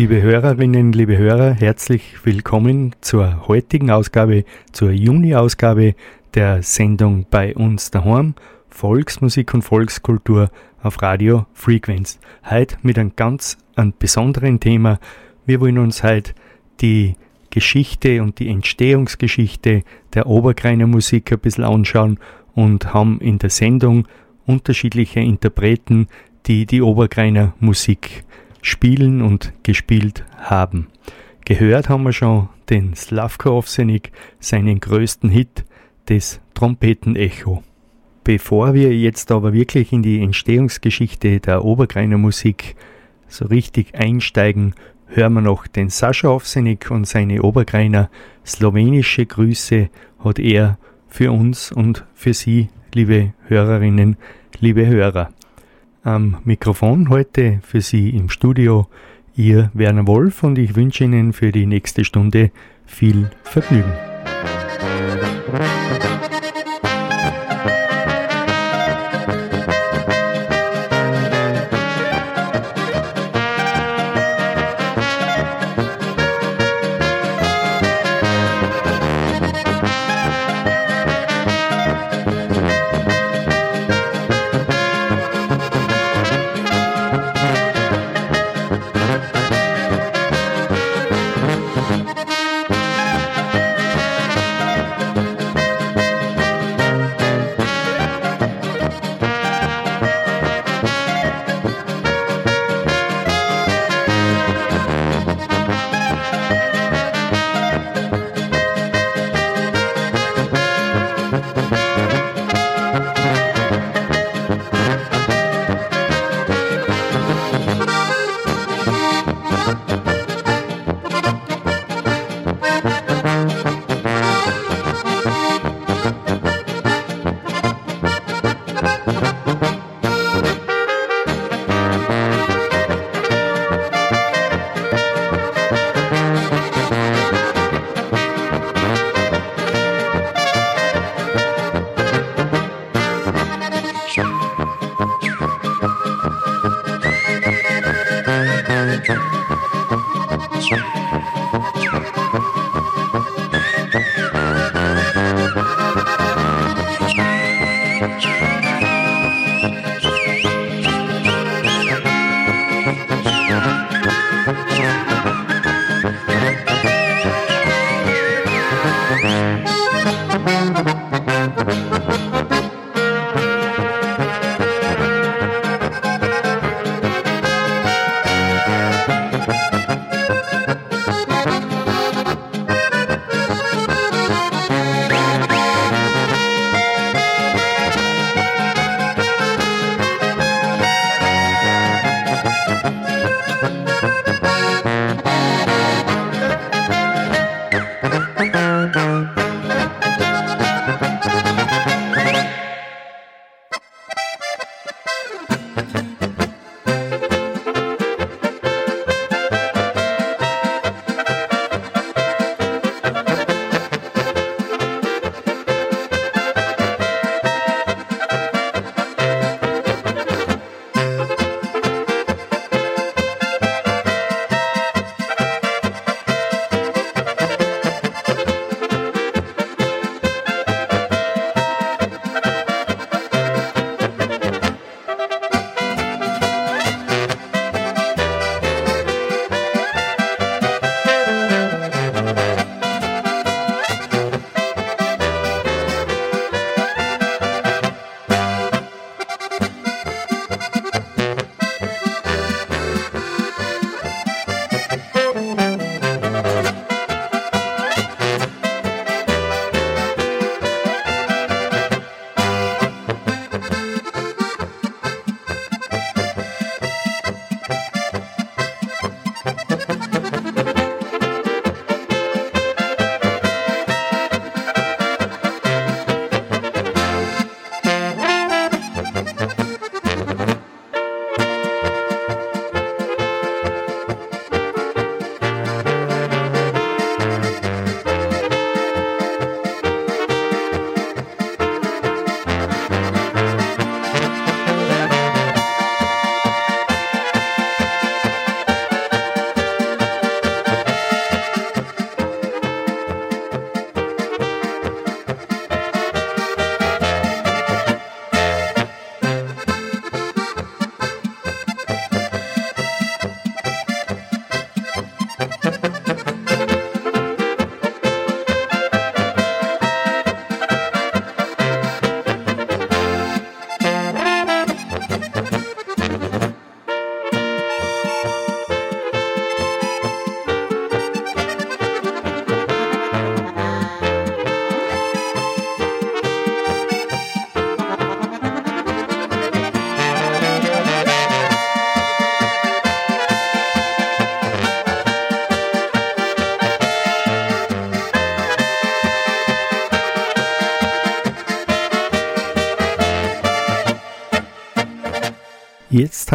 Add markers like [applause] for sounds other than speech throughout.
Liebe Hörerinnen, liebe Hörer, herzlich willkommen zur heutigen Ausgabe, zur Juni-Ausgabe der Sendung bei uns daheim, Volksmusik und Volkskultur auf Radio Frequenz. Heute mit einem ganz einem besonderen Thema. Wir wollen uns heute die Geschichte und die Entstehungsgeschichte der Obergreiner Musik ein bisschen anschauen und haben in der Sendung unterschiedliche Interpreten, die die Obergreiner Musik spielen und gespielt haben. Gehört haben wir schon den Slavko Ovsenik, seinen größten Hit, das Trompetenecho. Bevor wir jetzt aber wirklich in die Entstehungsgeschichte der Obergreiner Musik so richtig einsteigen, hören wir noch den Sascha Ovsenik und seine Obergreiner. Slowenische Grüße hat er für uns und für Sie, liebe Hörerinnen, liebe Hörer. Am Mikrofon heute für Sie im Studio Ihr Werner Wolf und ich wünsche Ihnen für die nächste Stunde viel Vergnügen. Jetzt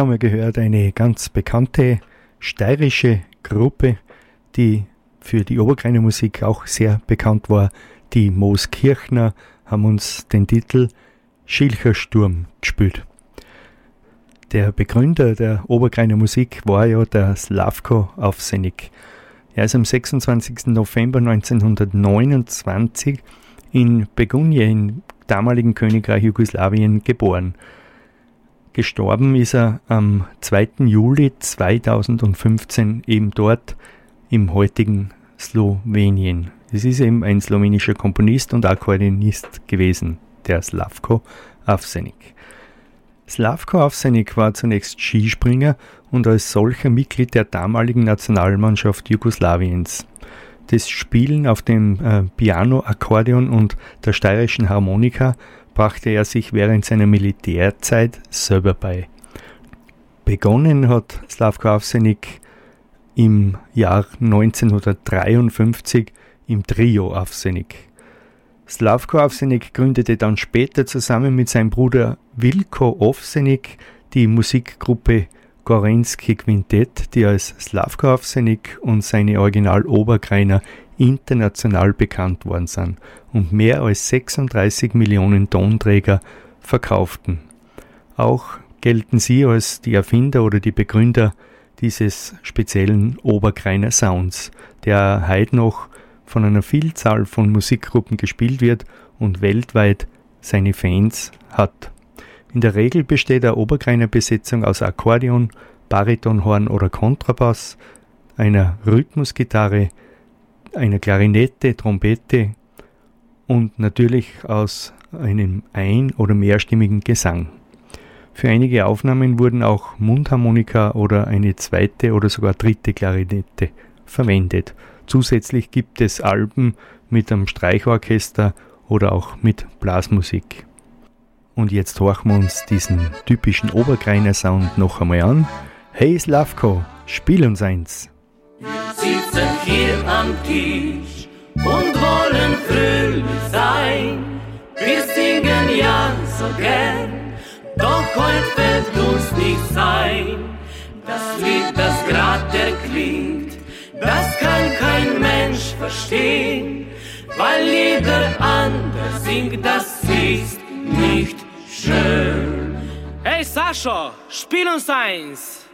haben gehört eine ganz bekannte steirische Gruppe, die für die Oberkreiner Musik auch sehr bekannt war. Die Mooskirchner haben uns den Titel Schilcher Sturm gespielt. Der Begründer der Oberkreiner Musik war ja der Slavko Aufsenik. Er ist am 26. November 1929 in Begunje im damaligen Königreich Jugoslawien geboren. Gestorben ist er am 2. Juli 2015 eben dort im heutigen Slowenien. Es ist eben ein slowenischer Komponist und Akkordeonist gewesen, der Slavko Avsenik. Slavko Avsenik war zunächst Skispringer und als solcher Mitglied der damaligen Nationalmannschaft Jugoslawiens. Das Spielen auf dem äh, Piano, Akkordeon und der steirischen Harmonika brachte er sich während seiner Militärzeit selber bei. Begonnen hat Slavko Avsenik im Jahr 1953 im Trio Avsenik. Slavko Avsenik gründete dann später zusammen mit seinem Bruder Wilko Ovsenik die Musikgruppe Gorensky Quintett, die als Slavko Avsenik und seine Original-Oberkreiner international bekannt worden sind und mehr als 36 Millionen Tonträger verkauften. Auch gelten sie als die Erfinder oder die Begründer dieses speziellen Oberkreiner Sounds, der heute noch von einer Vielzahl von Musikgruppen gespielt wird und weltweit seine Fans hat. In der Regel besteht eine Oberkreiner Besetzung aus Akkordeon, Baritonhorn oder Kontrabass, einer Rhythmusgitarre, einer Klarinette, Trompete und natürlich aus einem ein- oder mehrstimmigen Gesang. Für einige Aufnahmen wurden auch Mundharmonika oder eine zweite oder sogar dritte Klarinette verwendet. Zusätzlich gibt es Alben mit einem Streichorchester oder auch mit Blasmusik. Und jetzt horchen wir uns diesen typischen Oberkreiner Sound noch einmal an. Hey Slavko, spiel uns eins! Wir sitzen hier am Tisch und wollen fröhlich sein. Wir singen ja so gern, doch heute fällt uns nicht ein. Das Lied, das grad erklingt, das kann kein Mensch verstehen, weil jeder andere singt, das ist nicht schön. Hey Sascha, spiel uns eins!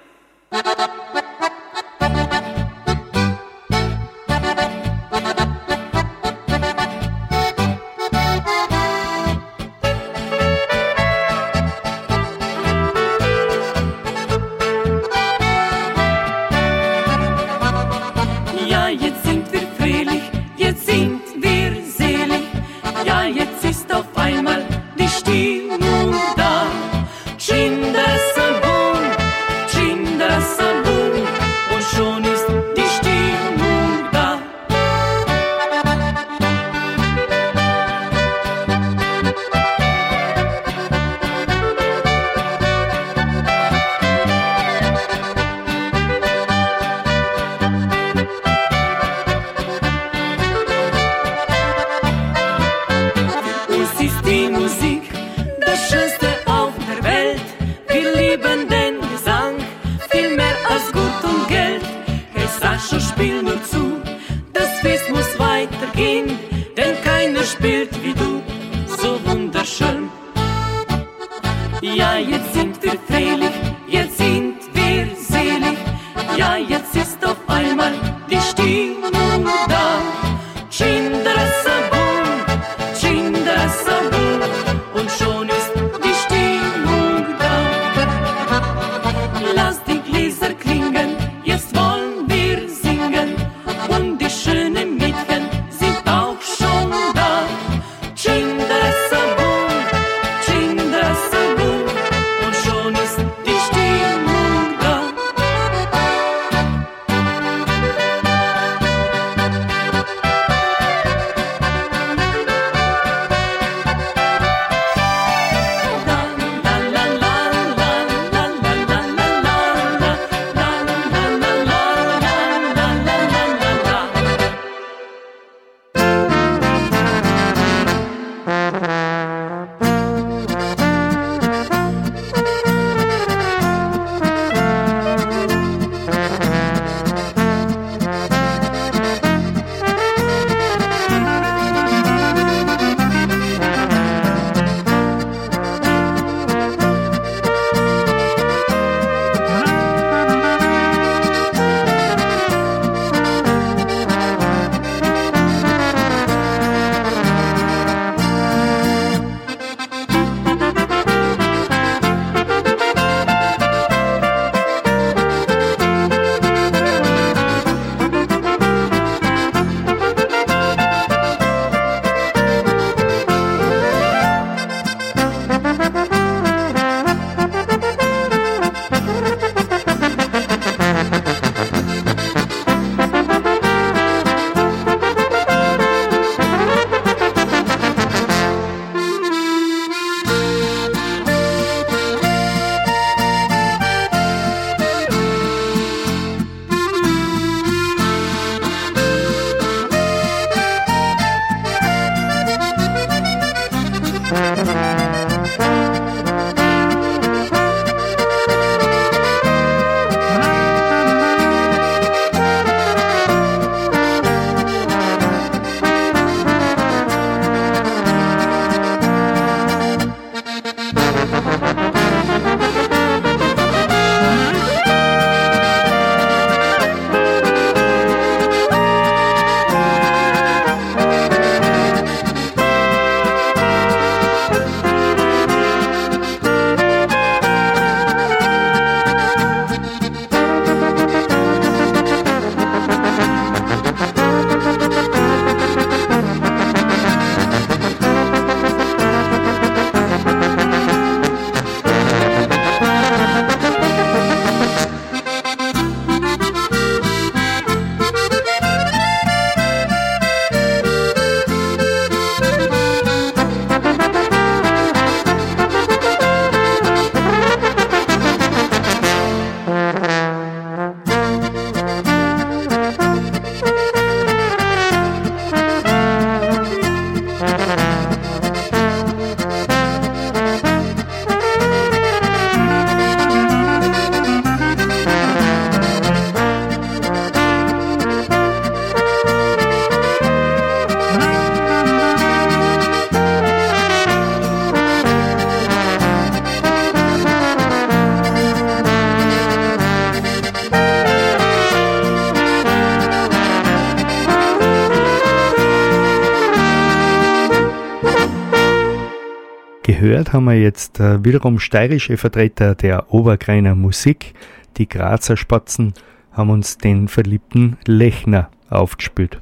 Gehört haben wir jetzt äh, wiederum steirische Vertreter der Obergreiner Musik. Die Grazer Spatzen haben uns den verliebten Lechner aufgespielt.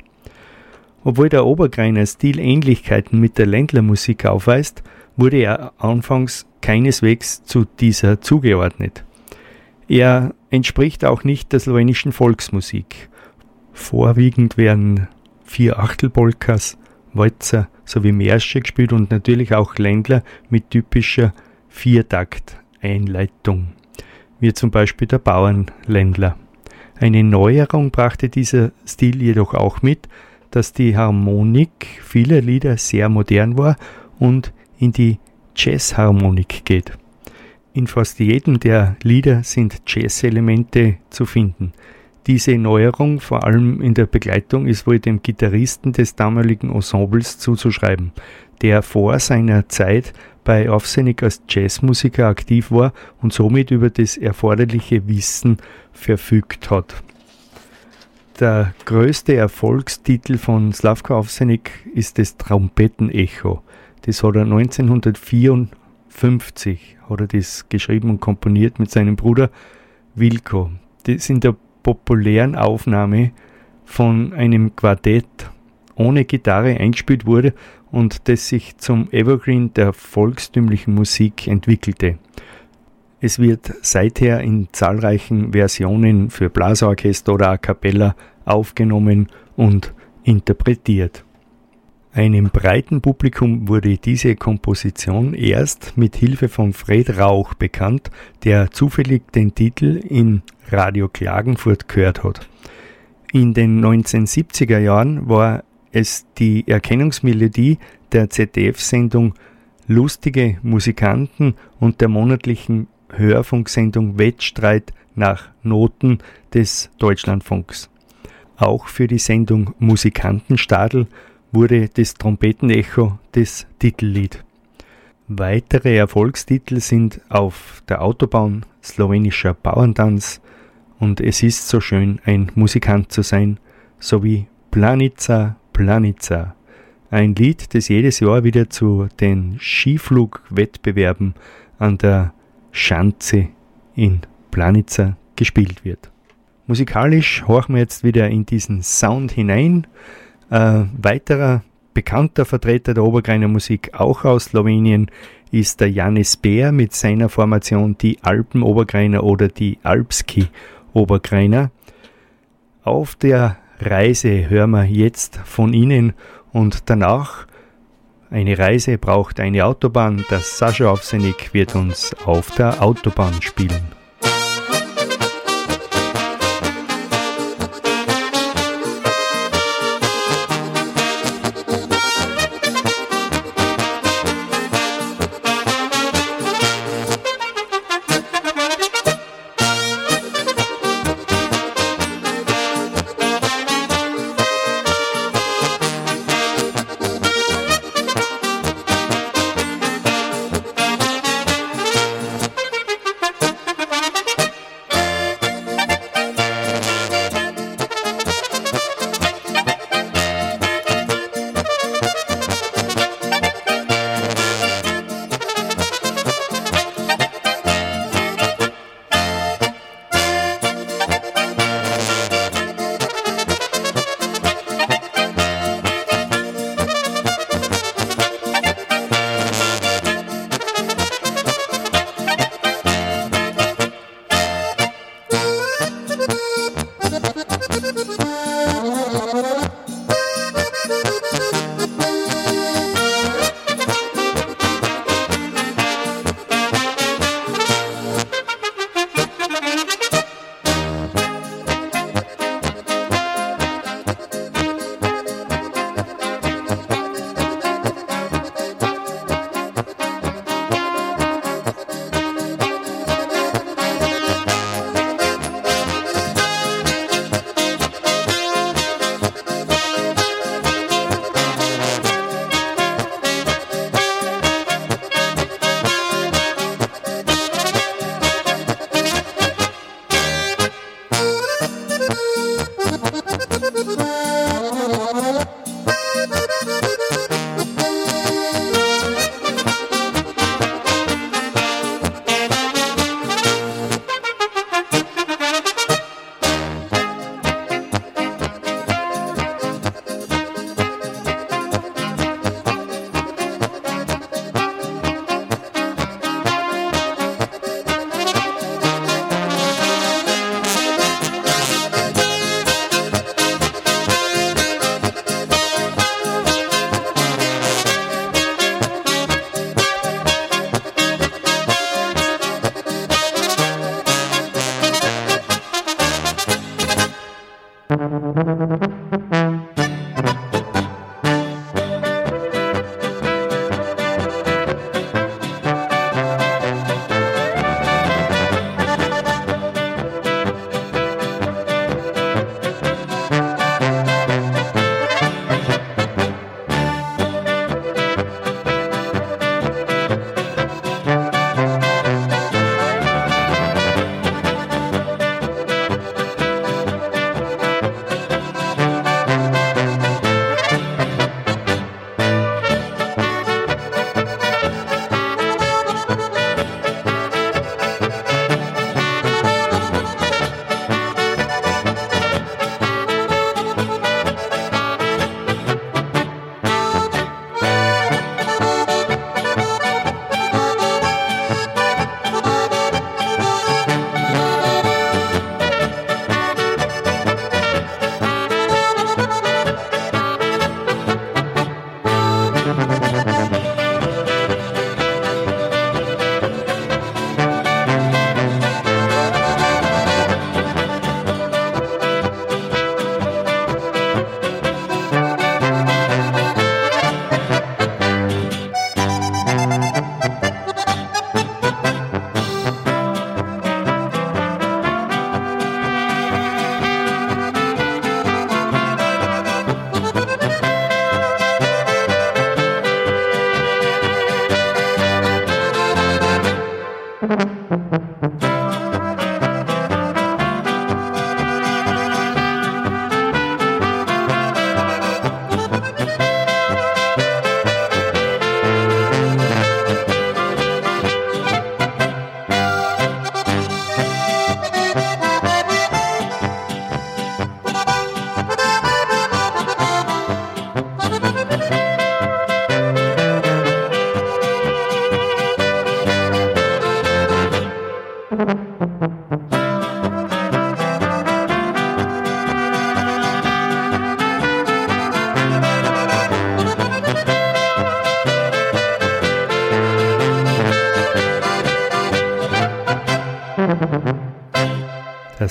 Obwohl der Obergreiner Stil Ähnlichkeiten mit der Ländlermusik aufweist, wurde er anfangs keineswegs zu dieser zugeordnet. Er entspricht auch nicht der slowenischen Volksmusik. Vorwiegend werden vier Achtelpolkas, Walzer sowie Märsche gespielt und natürlich auch Ländler mit typischer Viertakt-Einleitung, wie zum Beispiel der Bauernländler. Eine Neuerung brachte dieser Stil jedoch auch mit, dass die Harmonik vieler Lieder sehr modern war und in die Jazzharmonik geht. In fast jedem der Lieder sind Jazz-Elemente zu finden. Diese Neuerung, vor allem in der Begleitung, ist wohl dem Gitarristen des damaligen Ensembles zuzuschreiben, der vor seiner Zeit bei Aufsennig als Jazzmusiker aktiv war und somit über das erforderliche Wissen verfügt hat. Der größte Erfolgstitel von Slavko Aufsennig ist das Trompetenecho. Das hat er 1954 hat er das geschrieben und komponiert mit seinem Bruder Wilko. Das in der populären Aufnahme von einem Quartett ohne Gitarre eingespielt wurde und das sich zum Evergreen der volkstümlichen Musik entwickelte. Es wird seither in zahlreichen Versionen für Blasorchester oder A cappella aufgenommen und interpretiert. Einem breiten Publikum wurde diese Komposition erst mit Hilfe von Fred Rauch bekannt, der zufällig den Titel in Radio Klagenfurt gehört hat. In den 1970er Jahren war es die Erkennungsmelodie der ZDF-Sendung Lustige Musikanten und der monatlichen Hörfunksendung Wettstreit nach Noten des Deutschlandfunks. Auch für die Sendung Musikantenstadel wurde das Trompetenecho das Titellied. Weitere Erfolgstitel sind Auf der Autobahn, slowenischer Bauerntanz und Es ist so schön, ein Musikant zu sein, sowie Planica, Planica, ein Lied, das jedes Jahr wieder zu den Skiflugwettbewerben an der Schanze in Planica gespielt wird. Musikalisch horchen wir jetzt wieder in diesen Sound hinein. Äh, weiterer bekannter Vertreter der Obergreiner Musik, auch aus Slowenien, ist der Janis Bär mit seiner Formation die Alpen-Obergreiner oder die Alpski-Obergreiner. Auf der Reise hören wir jetzt von Ihnen und danach eine Reise braucht eine Autobahn. Das Sascha Aufsenig wird uns auf der Autobahn spielen.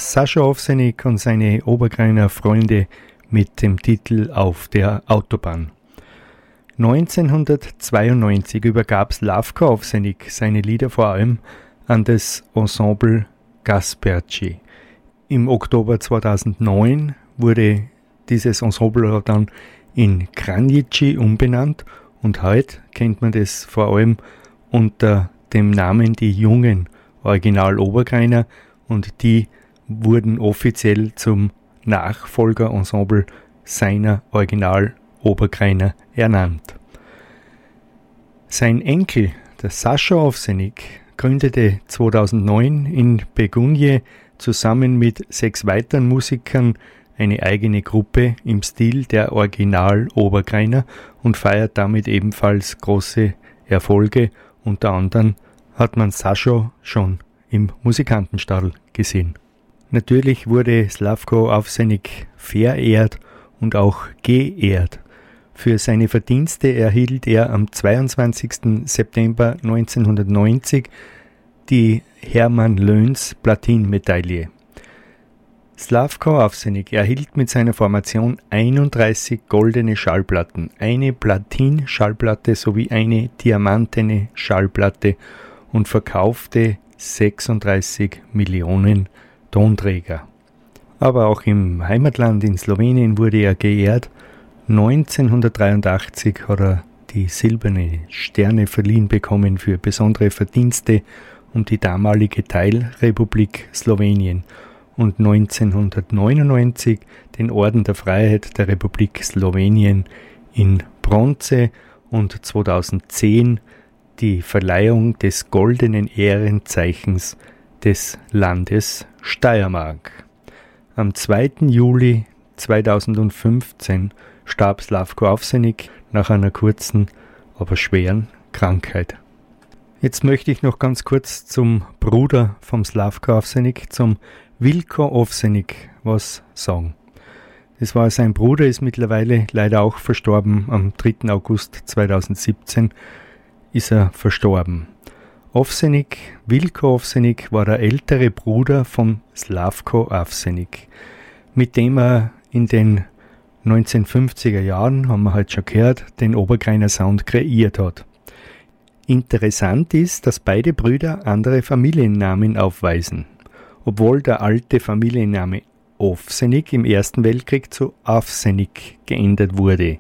Sascha Ovsenik und seine Obergreiner Freunde mit dem Titel Auf der Autobahn. 1992 übergab Slavko Ovsenik seine Lieder vor allem an das Ensemble Gasperci. Im Oktober 2009 wurde dieses Ensemble dann in Kranjici umbenannt und heute kennt man das vor allem unter dem Namen die jungen Original Obergreiner und die wurden offiziell zum Nachfolgerensemble seiner Original Obergreiner ernannt. Sein Enkel, der Sascha Ovsenik, gründete 2009 in Begunje zusammen mit sechs weiteren Musikern eine eigene Gruppe im Stil der Original Obergreiner und feiert damit ebenfalls große Erfolge. Unter anderem hat man Sascha schon im Musikantenstadel gesehen. Natürlich wurde Slavko Avsenik verehrt und auch geehrt. Für seine Verdienste erhielt er am 22. September 1990 die Hermann Löns Platinmedaille. Slavko Avsenik erhielt mit seiner Formation 31 goldene Schallplatten, eine Platin-Schallplatte sowie eine diamantene Schallplatte und verkaufte 36 Millionen Tonträger. Aber auch im Heimatland in Slowenien wurde er geehrt. 1983 hat er die silberne Sterne verliehen bekommen für besondere Verdienste um die damalige Teilrepublik Slowenien und 1999 den Orden der Freiheit der Republik Slowenien in Bronze und 2010 die Verleihung des goldenen Ehrenzeichens des Landes Steiermark. Am 2. Juli 2015 starb Slavko Avsenik nach einer kurzen, aber schweren Krankheit. Jetzt möchte ich noch ganz kurz zum Bruder vom Slavko Avsenik, zum Wilko Ovsenik, was sagen. Das war sein Bruder, ist mittlerweile leider auch verstorben. Am 3. August 2017 ist er verstorben. Ovsenik, Wilko Ovsenik war der ältere Bruder von Slavko Avsenik. mit dem er in den 1950er Jahren, haben wir halt schon gehört, den Obergreiner Sound kreiert hat. Interessant ist, dass beide Brüder andere Familiennamen aufweisen. Obwohl der alte Familienname Ofsenig im Ersten Weltkrieg zu Afsenig geändert wurde.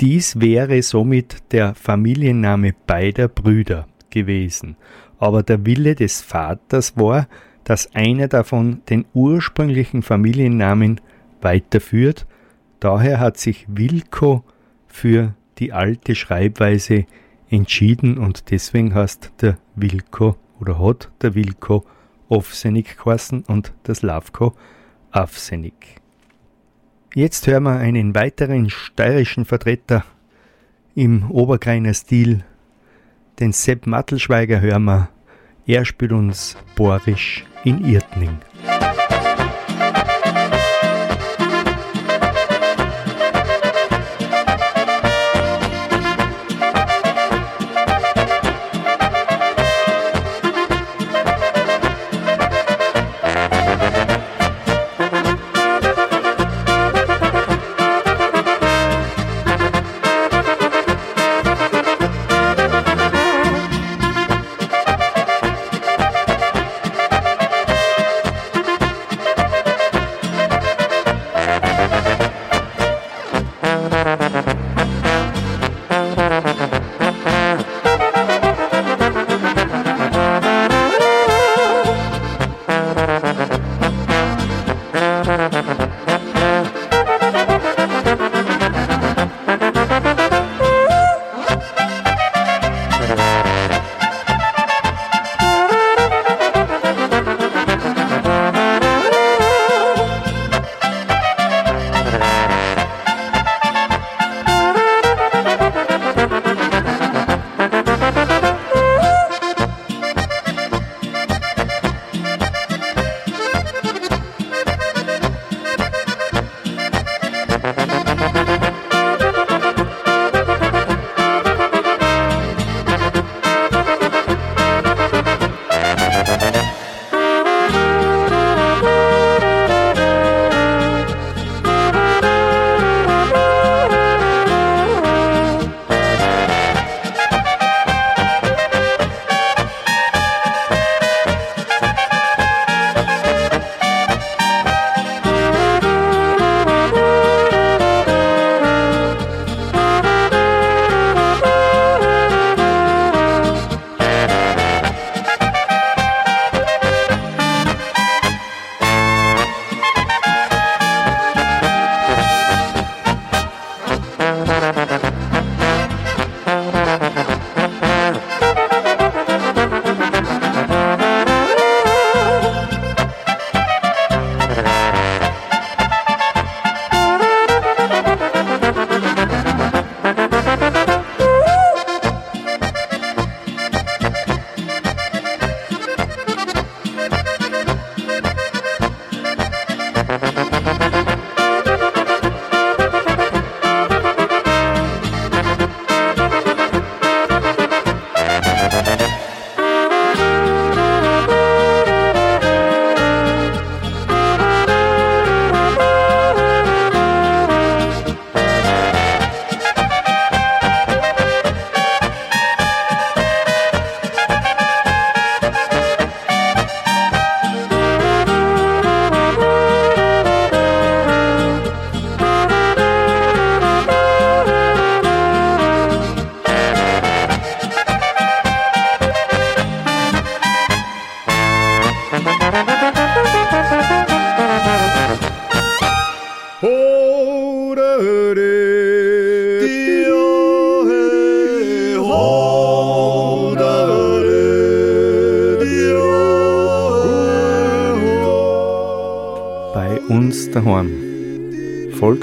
Dies wäre somit der Familienname beider Brüder gewesen, aber der Wille des Vaters war, dass einer davon den ursprünglichen Familiennamen weiterführt, daher hat sich Wilko für die alte Schreibweise entschieden und deswegen heißt der Wilko oder hat der Wilko Offsenig geheißen und das Lavko Afsenig. Jetzt hören wir einen weiteren steirischen Vertreter im Obergreiner Stil, den Sepp Mattelschweiger hören wir. Er spielt uns Borisch in Irtning.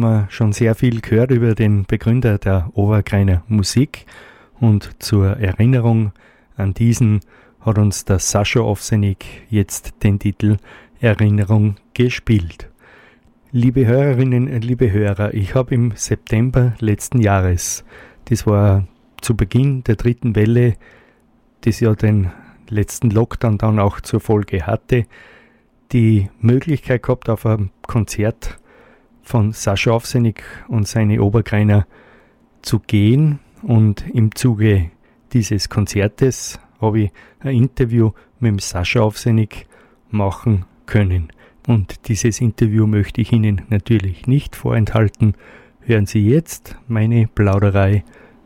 Haben wir schon sehr viel gehört über den Begründer der Oberkreiner Musik und zur Erinnerung an diesen hat uns der Sascha Ovsenik jetzt den Titel Erinnerung gespielt. Liebe Hörerinnen, liebe Hörer, ich habe im September letzten Jahres, das war zu Beginn der dritten Welle, das ja den letzten Lockdown dann auch zur Folge hatte, die Möglichkeit gehabt, auf einem Konzert von Sascha Aufsenig und seine Obergreiner zu gehen. Und im Zuge dieses Konzertes habe ich ein Interview mit dem Sascha Aufsenig machen können. Und dieses Interview möchte ich Ihnen natürlich nicht vorenthalten. Hören Sie jetzt meine Plauderei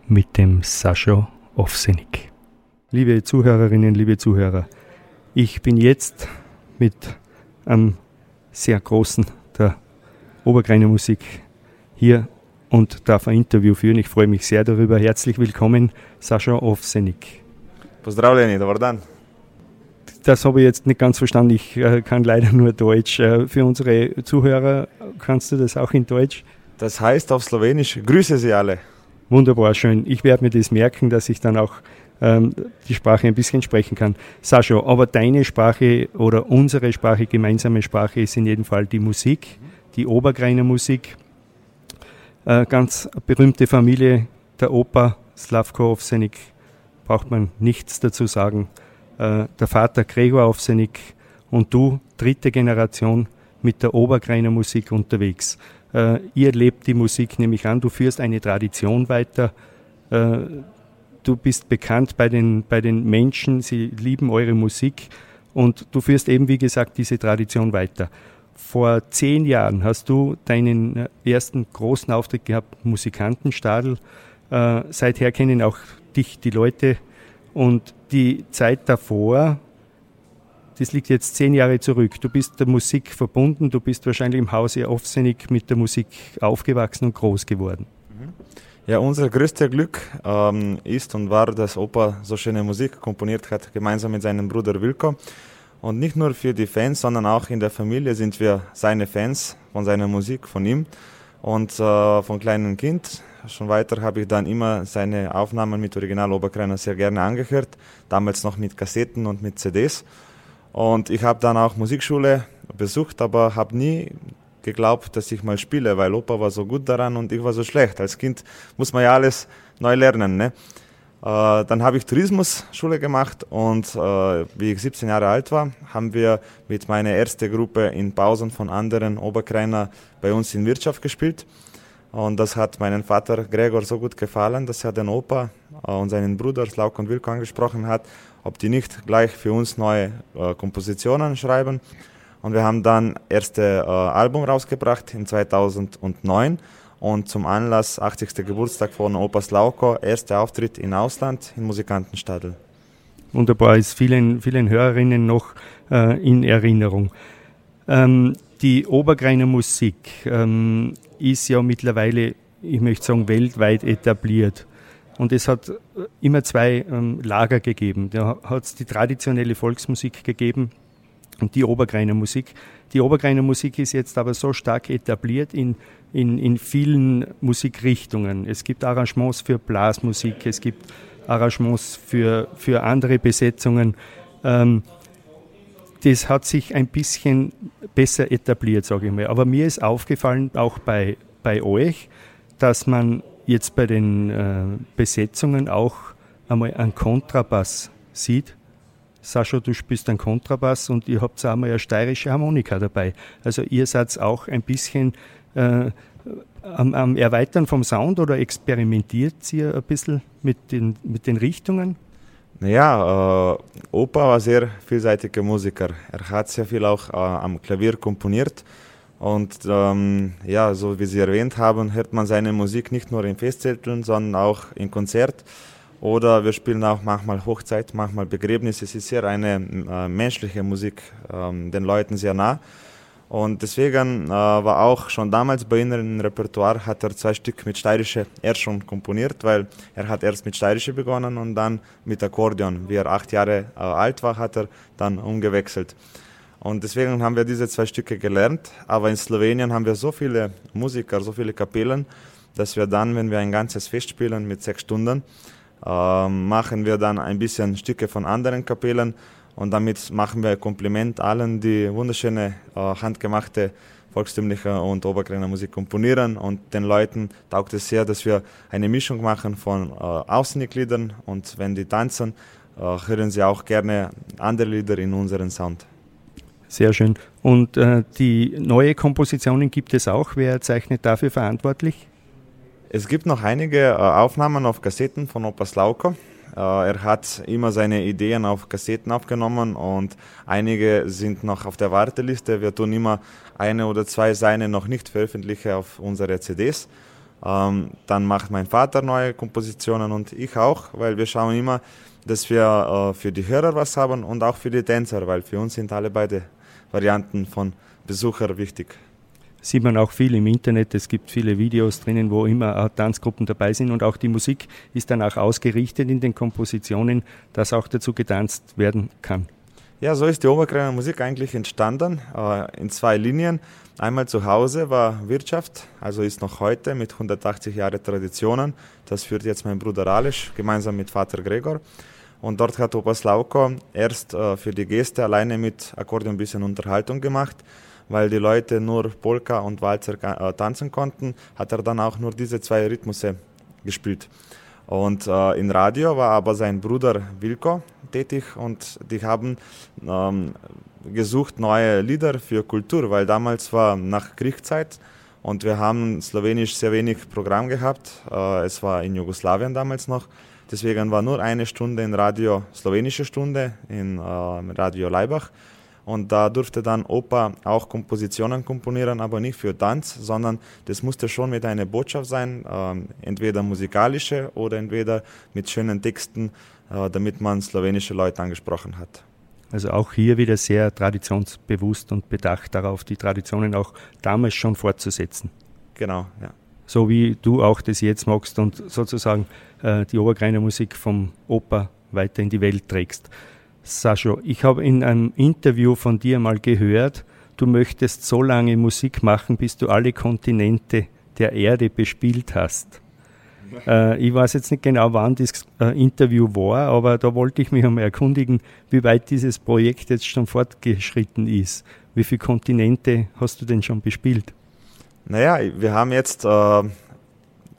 mit dem Sascha Aufsenig. Liebe Zuhörerinnen, liebe Zuhörer, ich bin jetzt mit einem sehr großen Obergreiner Musik hier und darf ein Interview führen. Ich freue mich sehr darüber. Herzlich willkommen, Sascha Ovsenik. Pozdravljeni, dobar dan. Das habe ich jetzt nicht ganz verstanden. Ich äh, kann leider nur Deutsch. Äh, für unsere Zuhörer kannst du das auch in Deutsch? Das heißt auf Slowenisch, grüße Sie alle. Wunderbar, schön. Ich werde mir das merken, dass ich dann auch ähm, die Sprache ein bisschen sprechen kann. Sascha, aber deine Sprache oder unsere Sprache, gemeinsame Sprache ist in jedem Fall die Musik die Obergreiner Musik. Äh, ganz berühmte Familie der Oper Slavko Ovsenik, braucht man nichts dazu sagen. Äh, der Vater Gregor Ovsenik und du, dritte Generation mit der Obergreiner Musik unterwegs. Äh, ihr lebt die Musik nämlich an, du führst eine Tradition weiter. Äh, du bist bekannt bei den, bei den Menschen, sie lieben eure Musik und du führst eben, wie gesagt, diese Tradition weiter. Vor zehn Jahren hast du deinen äh, ersten großen Auftritt gehabt, Musikantenstadel. Äh, seither kennen auch dich die Leute. Und die Zeit davor, das liegt jetzt zehn Jahre zurück. Du bist der Musik verbunden, du bist wahrscheinlich im Hause offsinnig mit der Musik aufgewachsen und groß geworden. Mhm. Ja, unser größtes Glück ähm, ist und war, dass Opa so schöne Musik komponiert hat, gemeinsam mit seinem Bruder Wilko. Und nicht nur für die Fans, sondern auch in der Familie sind wir seine Fans von seiner Musik, von ihm. Und äh, von kleinem Kind schon weiter habe ich dann immer seine Aufnahmen mit Original Oberkreiner sehr gerne angehört. Damals noch mit Kassetten und mit CDs. Und ich habe dann auch Musikschule besucht, aber habe nie geglaubt, dass ich mal spiele, weil Opa war so gut daran und ich war so schlecht. Als Kind muss man ja alles neu lernen. Ne? Äh, dann habe ich Tourismusschule gemacht und äh, wie ich 17 Jahre alt war, haben wir mit meiner ersten Gruppe in Pausen von anderen Oberkreiner bei uns in Wirtschaft gespielt. Und das hat meinen Vater Gregor so gut gefallen, dass er den Opa äh, und seinen Bruder Slauk und Wilko angesprochen hat, ob die nicht gleich für uns neue Kompositionen schreiben. Und wir haben dann erste Album rausgebracht in 2009 und zum Anlass 80. Geburtstag von Opas Lauko, erster Auftritt in Ausland im Musikantenstadel. Wunderbar, ist vielen, vielen Hörerinnen noch äh, in Erinnerung. Ähm, die Obergreiner Musik ähm, ist ja mittlerweile, ich möchte sagen, weltweit etabliert. Und es hat immer zwei ähm, Lager gegeben. Da hat es die traditionelle Volksmusik gegeben und die Obergreiner Musik. Die Obergreiner Musik ist jetzt aber so stark etabliert in, in, in vielen Musikrichtungen. Es gibt Arrangements für Blasmusik, es gibt Arrangements für, für andere Besetzungen. Ähm, das hat sich ein bisschen besser etabliert, sage ich mal. Aber mir ist aufgefallen, auch bei, bei euch, dass man jetzt bei den äh, Besetzungen auch einmal einen Kontrabass sieht. Sascha, du spielst einen Kontrabass und ihr habt auch mal eine steirische Harmonika dabei. Also ihr seid auch ein bisschen äh, am, am, Erweitern vom Sound oder experimentiert ihr ein bisschen mit den, mit den Richtungen? Naja, äh, Opa war sehr vielseitiger Musiker. Er hat sehr viel auch äh, am Klavier komponiert. Und ähm, ja, so wie Sie erwähnt haben, hört man seine Musik nicht nur in Festzelten, sondern auch im Konzert. Oder wir spielen auch manchmal Hochzeit, manchmal Begräbnisse. Es ist sehr eine äh, menschliche Musik, ähm, den Leuten sehr nah. Und deswegen äh, war auch schon damals bei Ihnen im Repertoire, hat er zwei Stück mit Steirische erst schon komponiert, weil er hat erst mit Steirische begonnen und dann mit Akkordeon. Wie er acht Jahre äh, alt war, hat er dann umgewechselt. Und deswegen haben wir diese zwei Stücke gelernt. Aber in Slowenien haben wir so viele Musiker, so viele Kapellen, dass wir dann, wenn wir ein ganzes Fest spielen mit sechs Stunden, äh, machen wir dann ein bisschen Stücke von anderen Kapellen und damit machen wir Kompliment allen, die wunderschöne, äh, handgemachte volkstümliche und Obergreiner Musik komponieren. Und den Leuten taugt es sehr, dass wir eine Mischung machen von äh, Außenliedern und wenn die tanzen, äh, hören sie auch gerne andere Lieder in unseren Sound. Sehr schön. Und äh, die neue Kompositionen gibt es auch. Wer zeichnet dafür verantwortlich? Es gibt noch einige äh, Aufnahmen auf Kassetten von Opa Slauko. Äh, er hat immer seine Ideen auf Kassetten aufgenommen und einige sind noch auf der Warteliste. Wir tun immer eine oder zwei seine noch nicht veröffentlichen auf unsere CDs. Ähm, dann macht mein Vater neue Kompositionen und ich auch, weil wir schauen immer, dass wir äh, für die Hörer was haben und auch für die Tänzer, weil für uns sind alle beide Varianten von Besucher wichtig sieht man auch viel im Internet. Es gibt viele Videos drinnen, wo immer Tanzgruppen dabei sind und auch die Musik ist dann auch ausgerichtet in den Kompositionen, dass auch dazu getanzt werden kann. Ja, so ist die Oberkreiner Musik eigentlich entstanden, äh, in zwei Linien. Einmal zu Hause war Wirtschaft, also ist noch heute mit 180 Jahren Traditionen. Das führt jetzt mein Bruder Alisch gemeinsam mit Vater Gregor. Und dort hat Opa Slauko erst äh, für die Gäste alleine mit Akkordeon ein bisschen Unterhaltung gemacht weil die Leute nur Polka und Walzer äh, tanzen konnten, hat er dann auch nur diese zwei Rhythmusse gespielt. Und äh, im Radio war aber sein Bruder Wilko tätig und die haben ähm, gesucht neue Lieder für Kultur, weil damals war nach Kriegszeit und wir haben slowenisch sehr wenig Programm gehabt. Äh, es war in Jugoslawien damals noch. Deswegen war nur eine Stunde in Radio, slowenische Stunde in äh, Radio Leibach. Und da durfte dann Opa auch Kompositionen komponieren, aber nicht für Tanz, sondern das musste schon mit einer Botschaft sein, äh, entweder musikalische oder entweder mit schönen Texten, äh, damit man slowenische Leute angesprochen hat. Also auch hier wieder sehr traditionsbewusst und bedacht darauf, die Traditionen auch damals schon fortzusetzen. Genau, ja. So wie du auch das jetzt magst und sozusagen äh, die Obergreiner Musik vom Opa weiter in die Welt trägst. Sascha, ich habe in einem Interview von dir mal gehört, du möchtest so lange Musik machen, bis du alle Kontinente der Erde bespielt hast. [laughs] Äh, ich weiß jetzt nicht genau, wann das äh, Interview war, aber da wollte ich mich einmal erkundigen, wie weit dieses Projekt jetzt schon fortgeschritten ist. Wie viele Kontinente hast du denn schon bespielt? Naja, wir haben jetzt äh,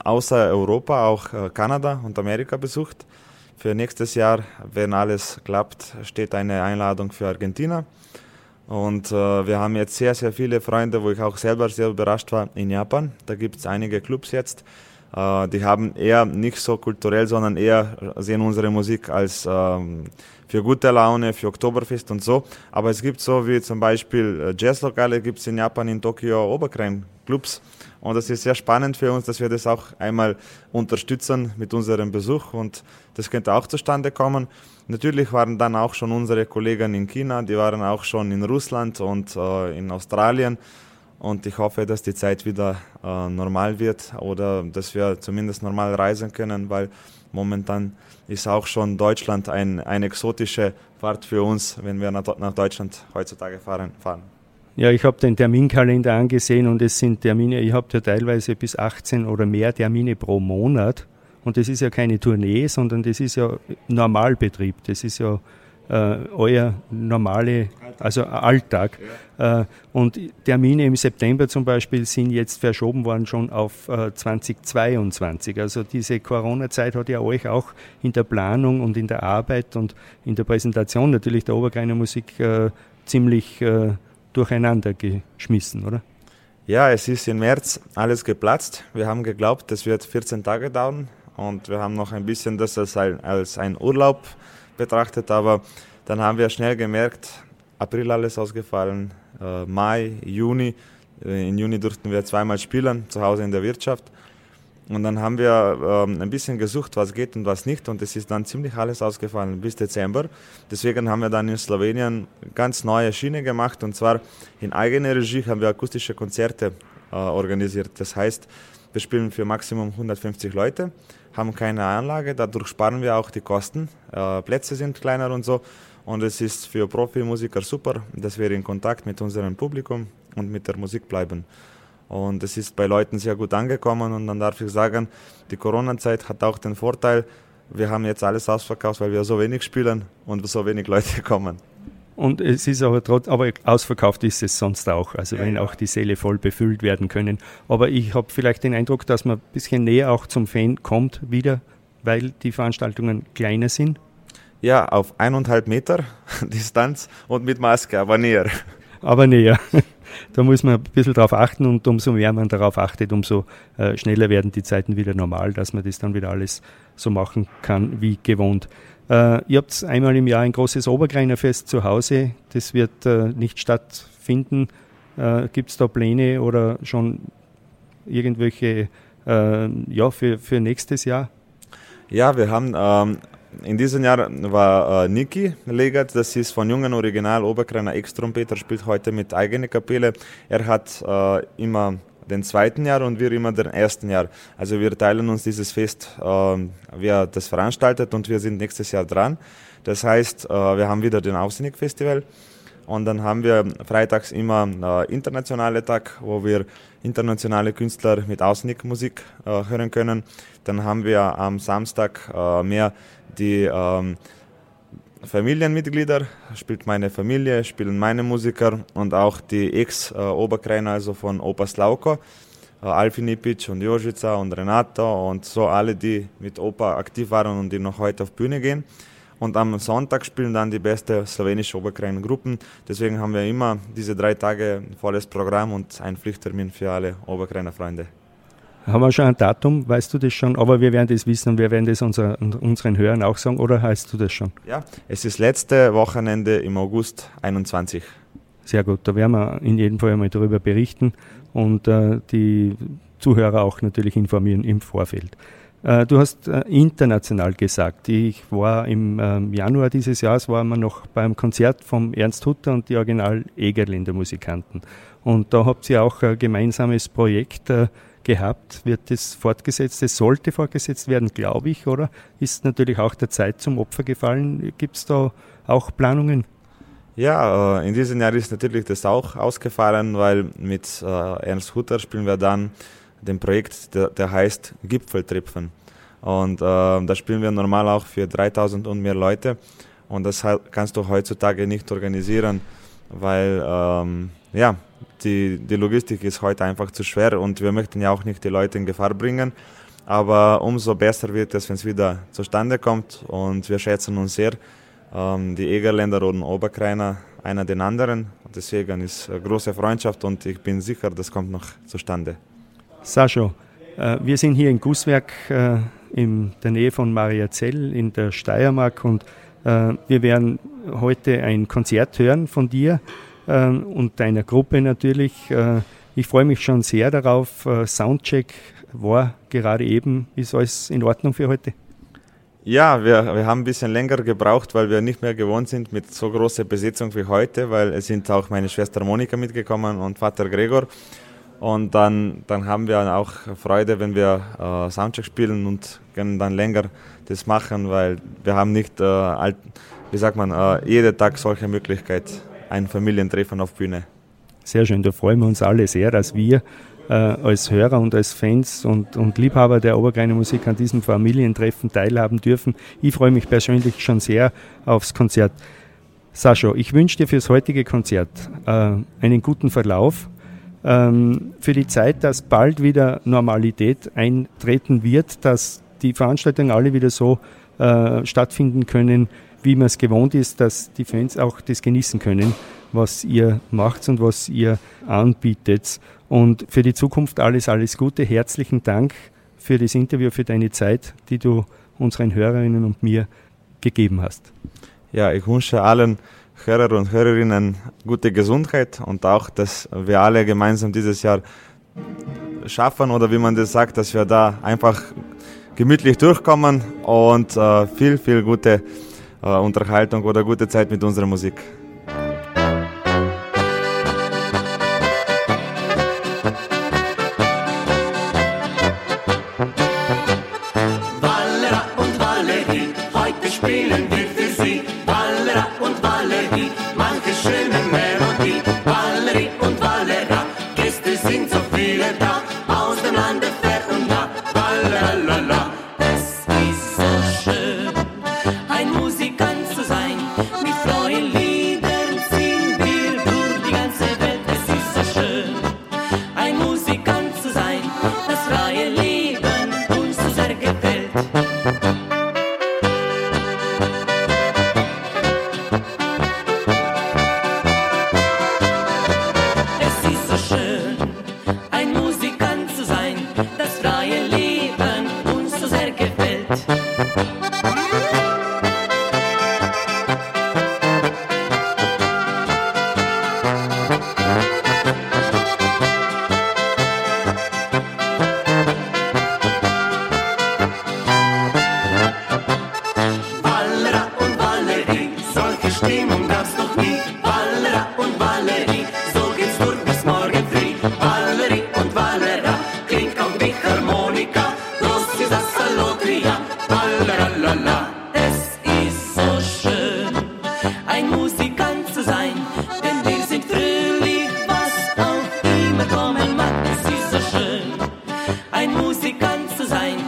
außer Europa auch äh, Kanada und Amerika besucht. Für nächstes Jahr, wenn alles klappt, steht eine Einladung für Argentina. Und äh, wir haben jetzt sehr, sehr viele Freunde, wo ich auch selber sehr überrascht war, in Japan. Da gibt es einige Clubs jetzt. Äh, die haben eher nicht so kulturell, sondern eher sehen unsere Musik als ähm, für gute Laune, für Oktoberfest und so. Aber es gibt so wie zum Beispiel äh, Jazzlokale, gibt es in Japan, in Tokio Oberkrein Clubs. Und das ist sehr spannend für uns, dass wir das auch einmal unterstützen mit unserem Besuch und das könnte auch zustande kommen. Natürlich waren dann auch schon unsere Kollegen in China, die waren auch schon in Russland und äh, in Australien. Und ich hoffe, dass die Zeit wieder äh, normal wird oder dass wir zumindest normal reisen können, weil momentan ist auch schon Deutschland ein, eine exotische Fahrt für uns, wenn wir nach, nach Deutschland heutzutage fahren. fahren. Ja, ich habe den Terminkalender angesehen und es sind Termine, ich habe ja teilweise bis 18 oder mehr Termine pro Monat. Und das ist ja keine Tournee, sondern das ist ja Normalbetrieb. Das ist ja äh, euer normale, also Alltag. Ja. Äh, und Termine im September zum Beispiel sind jetzt verschoben worden schon auf äh, 2022. Also diese Corona-Zeit hat ja euch auch in der Planung und in der Arbeit und in der Präsentation natürlich der Obergreiner Musik äh, ziemlich äh, durcheinander geschmissen, oder? Ja, es ist im März alles geplatzt. Wir haben geglaubt, das wird 14 Tage dauern und wir haben noch ein bisschen das als ein, als ein Urlaub betrachtet, aber dann haben wir schnell gemerkt, April alles ausgefallen, äh, Mai, Juni. Äh, in Juni durften wir zweimal spielen, zu Hause in der Wirtschaft. Und dann haben wir ähm, ein bisschen gesucht, was geht und was nicht. Und es ist dann ziemlich alles ausgefallen bis Dezember. Deswegen haben wir dann in Slowenien ganz neue Schiene gemacht. Und zwar in eigener Regie haben wir akustische Konzerte äh, organisiert. Das heißt, wir spielen für Maximum 150 Leute haben keine Anlage, dadurch sparen wir auch die Kosten. Äh, Plätze sind kleiner und so. Und es ist für Profimusiker super, dass wir in Kontakt mit unserem Publikum und mit der Musik bleiben. Und es ist bei Leuten sehr gut angekommen. Und dann darf ich sagen, die Corona-Zeit hat auch den Vorteil, wir haben jetzt alles ausverkauft, weil wir so wenig spielen und so wenig Leute kommen. Und es ist aber trotz, aber ausverkauft ist es sonst auch, also ja, wenn ja. auch die Säle voll befüllt werden können. Aber ich habe vielleicht den Eindruck, dass man ein bisschen näher auch zum Fan kommt wieder, weil die Veranstaltungen kleiner sind. Ja, auf eineinhalb Meter [laughs] Distanz und mit Maske, aber näher. Aber näher. [laughs] Da muss man ein bisschen darauf achten und umso mehr man darauf achtet, umso äh, schneller werden die Zeiten wieder normal, dass man das dann wieder alles so machen kann wie gewohnt. Äh, ihr habt einmal im Jahr ein großes Obergreinerfest zu Hause. Das wird äh, nicht stattfinden. Äh, Gibt es da Pläne oder schon irgendwelche äh, ja, für, für nächstes Jahr? Ja, wir haben ähm, in diesem Jahr war äh, Niki Legert, das ist von jungen Original Oberkreiner Ex-Trompeter, spielt heute mit eigener Kapelle. Er hat äh, immer den zweiten Jahr und wir immer den ersten Jahr. Also wir teilen uns dieses Fest, äh, wer das veranstaltet und wir sind nächstes Jahr dran. Das heißt, äh, wir haben wieder den Außenig Festival und dann haben wir freitags immer äh, internationale Tag, wo wir internationale Künstler mit Außenig Musik äh, hören können. Dann haben wir am Samstag äh, mehr die ähm, Familienmitglieder, spielt meine Familie, spielen meine Musiker und auch die Ex-Oberkreiner, also von Opa Slauko, äh, Alfi Nipic und Jožica und Renato und so alle, die mit Opa aktiv waren und die noch heute auf Bühne gehen. Und am Sonntag spielen dann die beste slowenische Oberkreiner Gruppen. Deswegen haben wir immer diese drei Tage volles Programm und ein Pflichttermin für alle Oberkreiner Freunde. Haben wir schon ein Datum, weißt du das schon? Aber wir werden das wissen und wir werden das unser, unseren Hörern auch sagen, oder heißt du das schon? Ja, es ist letzte Wochenende im August 21. Sehr gut, da werden wir in jedem Fall einmal darüber berichten und äh, die Zuhörer auch natürlich informieren im Vorfeld. Äh, du hast äh, international gesagt. Ich war im ähm, Januar dieses Jahres waren wir noch beim Konzert vom Ernst Hutter und die Original Egerländer Musikanten. Und da habt ihr auch ein gemeinsames Projekt äh, gehabt. Wird das fortgesetzt? Es sollte fortgesetzt werden, glaube ich, oder? Ist natürlich auch der Zeit zum Opfer gefallen. Gibt es da auch Planungen? Ja, in diesem Jahr ist natürlich das auch ausgefallen, weil mit Ernst Hutter spielen wir dann den Projekt, der, der heißt Gipfeltripfen. Und äh, da spielen wir normal auch für 3000 und mehr Leute. Und das kannst du heutzutage nicht organisieren, weil ähm, ja, die, die Logistik ist heute einfach zu schwer und wir möchten ja auch nicht die Leute in Gefahr bringen. Aber umso besser wird es, wenn es wieder zustande kommt und wir schätzen uns sehr. Ähm, die Egerländer und Oberkreiner einer den anderen. Deswegen ist eine große Freundschaft und ich bin sicher, das kommt noch zustande. Sascho, äh, wir sind hier in Gusswerk äh, in der Nähe von Mariazell in der Steiermark und äh, wir werden heute ein Konzert hören von dir. Und deiner Gruppe natürlich. Ich freue mich schon sehr darauf. Soundcheck war gerade eben. Ist alles in Ordnung für heute? Ja, wir, wir haben ein bisschen länger gebraucht, weil wir nicht mehr gewohnt sind mit so großer Besetzung wie heute, weil es sind auch meine Schwester Monika mitgekommen und Vater Gregor. Und dann, dann haben wir auch Freude, wenn wir äh, Soundcheck spielen und können dann länger das machen, weil wir haben nicht, äh, alt, wie sagt man, äh, jeden Tag solche Möglichkeit, ein Familientreffen auf Bühne. Sehr schön, da freuen wir uns alle sehr, dass wir äh, als Hörer und als Fans und, und Liebhaber der Oberkreiner Musik an diesem Familientreffen teilhaben dürfen. Ich freue mich persönlich schon sehr aufs Konzert. Sascha, ich wünsche dir fürs heutige Konzert äh, einen guten Verlauf ähm, für die Zeit, dass bald wieder Normalität eintreten wird, dass die Veranstaltungen alle wieder so äh, stattfinden können, wie man es gewohnt ist, dass die Fans auch das genießen können, was ihr macht und was ihr anbietet. Und für die Zukunft alles, alles Gute. Herzlichen Dank für das Interview, für deine Zeit, die du unseren Hörerinnen und mir gegeben hast. Ja, ich wünsche allen Hörer und Hörerinnen gute Gesundheit und auch, dass wir alle gemeinsam dieses Jahr schaffen oder wie man das sagt, dass wir da einfach gemütlich durchkommen und äh, viel, viel gute äh, Unterhaltung oder gute Zeit mit unserer Musik.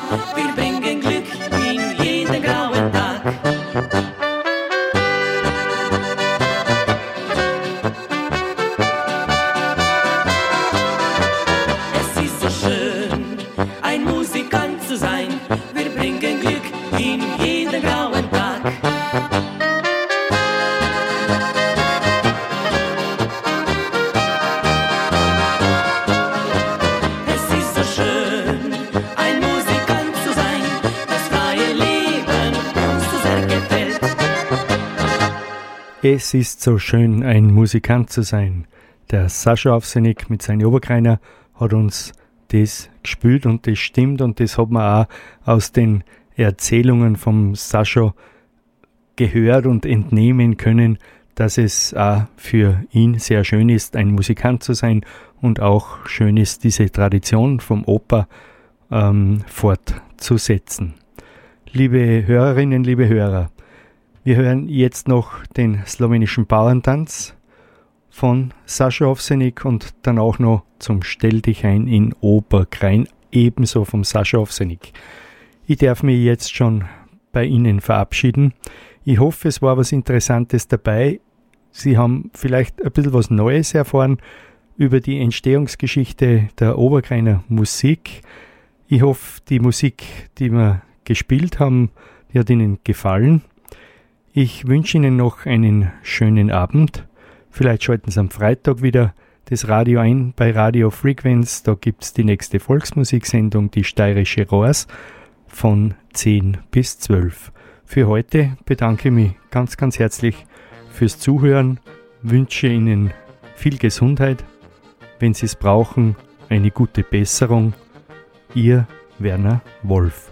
Beat Es ist so schön, ein Musikant zu sein. Der Sascha Aufsenig mit seinen Oberkreiner hat uns das gespielt und das stimmt und das hat man auch aus den Erzählungen vom Sascha gehört und entnehmen können, dass es auch für ihn sehr schön ist, ein Musikant zu sein und auch schön ist, diese Tradition vom Oper ähm, fortzusetzen. Liebe Hörerinnen, liebe Hörer, wir hören jetzt noch den slowenischen Bauerntanz von Sascha Ovsenik und dann auch noch zum Stell dich ein in Oberkrein, ebenso vom Sascha Ovsenik. Ich darf mich jetzt schon bei Ihnen verabschieden. Ich hoffe, es war was Interessantes dabei. Sie haben vielleicht ein bisschen was Neues erfahren über die Entstehungsgeschichte der Oberkreiner Musik. Ich hoffe, die Musik, die wir gespielt haben, die hat Ihnen gefallen. Ich wünsche Ihnen noch einen schönen Abend. Vielleicht schalten Sie am Freitag wieder das Radio ein bei Radio Frequenz. Da gibt es die nächste Volksmusiksendung, die Steirische Rohrs, von 10 bis 12. Für heute bedanke ich mich ganz, ganz herzlich fürs Zuhören, wünsche Ihnen viel Gesundheit wenn Sie es brauchen, eine gute Besserung. Ihr Werner Wolf.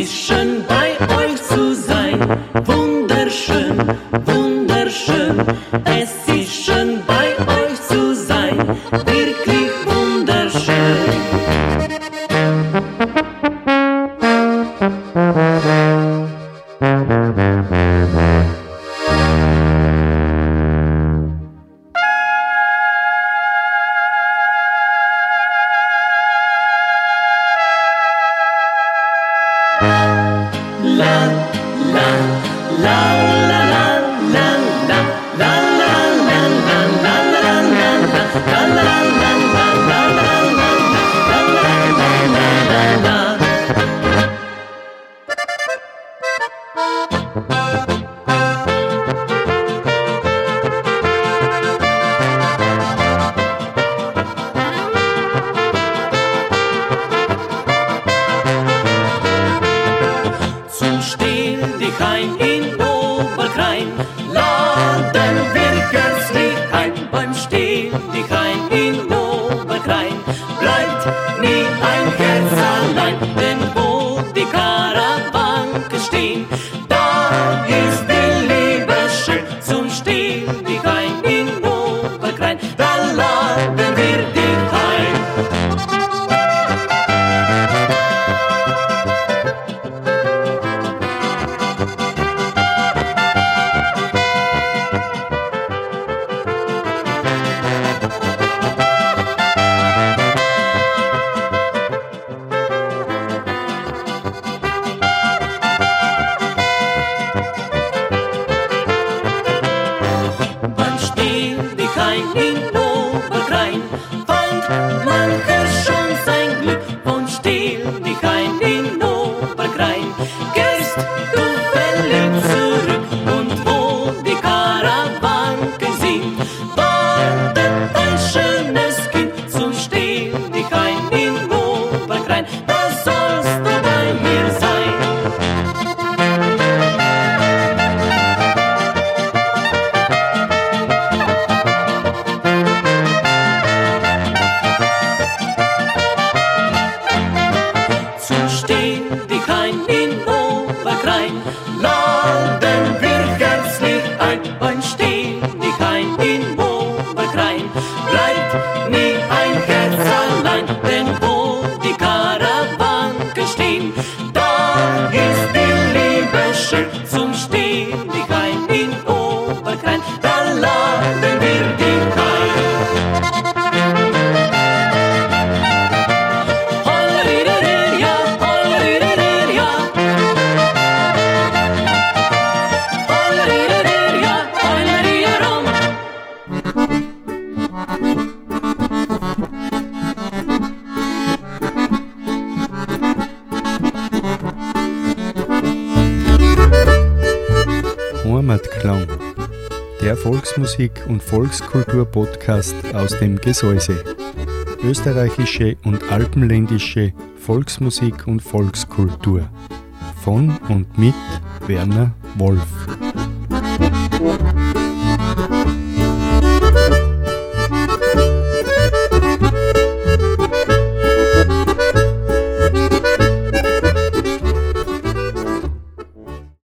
He's Volkskultur-Podcast aus dem Gesäuse. Österreichische und alpenländische Volksmusik und Volkskultur. Von und mit Werner Wolf.